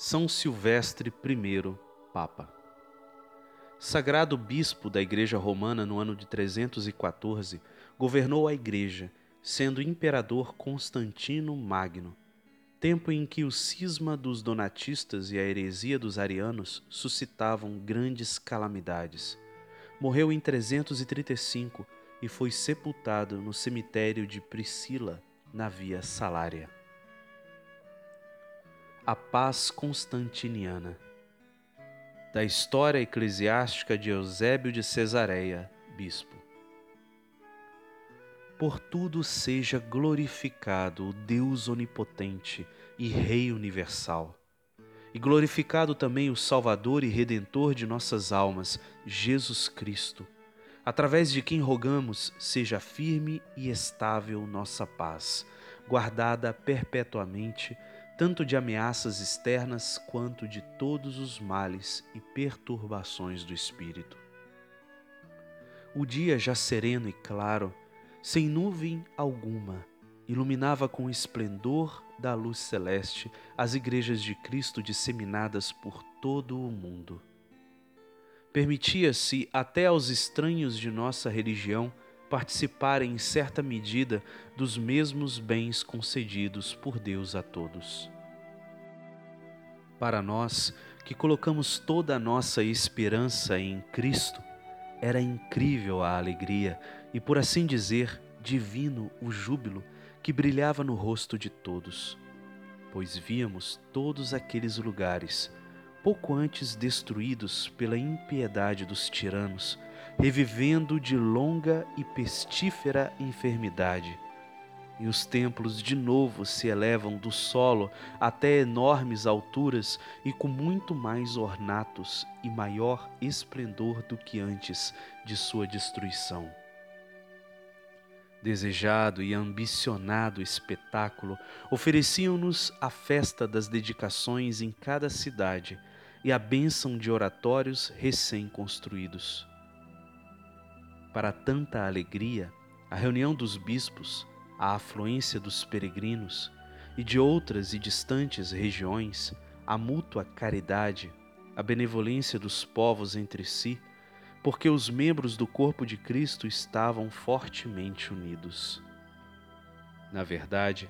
São Silvestre I, Papa. Sagrado bispo da Igreja Romana no ano de 314, governou a Igreja, sendo imperador Constantino Magno, tempo em que o cisma dos donatistas e a heresia dos arianos suscitavam grandes calamidades. Morreu em 335 e foi sepultado no cemitério de Priscila, na Via Salária a paz constantiniana. Da história eclesiástica de Eusébio de Cesareia, bispo. Por tudo seja glorificado o Deus onipotente e Rei universal, e glorificado também o Salvador e Redentor de nossas almas, Jesus Cristo, através de quem rogamos seja firme e estável nossa paz, guardada perpetuamente tanto de ameaças externas quanto de todos os males e perturbações do espírito. O dia já sereno e claro, sem nuvem alguma, iluminava com o esplendor da luz celeste as igrejas de Cristo disseminadas por todo o mundo. Permitia-se até aos estranhos de nossa religião participarem em certa medida dos mesmos bens concedidos por Deus a todos. Para nós que colocamos toda a nossa esperança em Cristo, era incrível a alegria e, por assim dizer, divino o júbilo que brilhava no rosto de todos, pois víamos todos aqueles lugares, pouco antes destruídos pela impiedade dos tiranos, revivendo de longa e pestífera enfermidade. E os templos de novo se elevam do solo até enormes alturas e com muito mais ornatos e maior esplendor do que antes de sua destruição. Desejado e ambicionado espetáculo ofereciam-nos a festa das dedicações em cada cidade e a bênção de oratórios recém-construídos. Para tanta alegria, a reunião dos bispos, a afluência dos peregrinos e de outras e distantes regiões, a mútua caridade, a benevolência dos povos entre si, porque os membros do corpo de Cristo estavam fortemente unidos. Na verdade,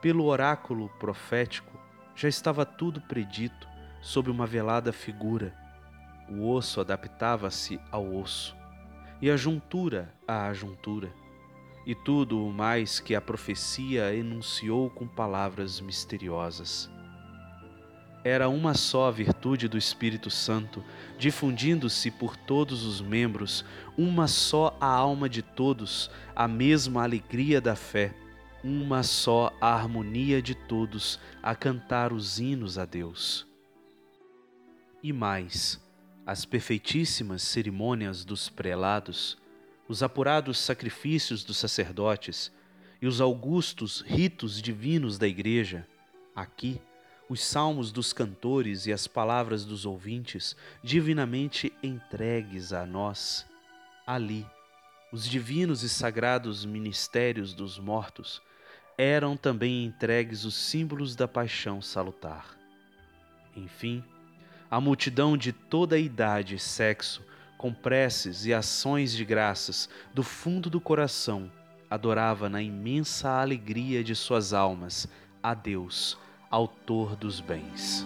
pelo oráculo profético, já estava tudo predito sob uma velada figura. O osso adaptava-se ao osso e a juntura à juntura, e tudo o mais que a profecia enunciou com palavras misteriosas. Era uma só virtude do Espírito Santo, difundindo-se por todos os membros, uma só a alma de todos, a mesma alegria da fé, uma só a harmonia de todos a cantar os hinos a Deus. E mais, as perfeitíssimas cerimônias dos prelados, os apurados sacrifícios dos sacerdotes e os augustos ritos divinos da Igreja, aqui, os salmos dos cantores e as palavras dos ouvintes, divinamente entregues a nós, ali, os divinos e sagrados ministérios dos mortos, eram também entregues os símbolos da paixão salutar. Enfim, a multidão de toda idade e sexo, com preces e ações de graças do fundo do coração, adorava na imensa alegria de suas almas a Deus, Autor dos bens.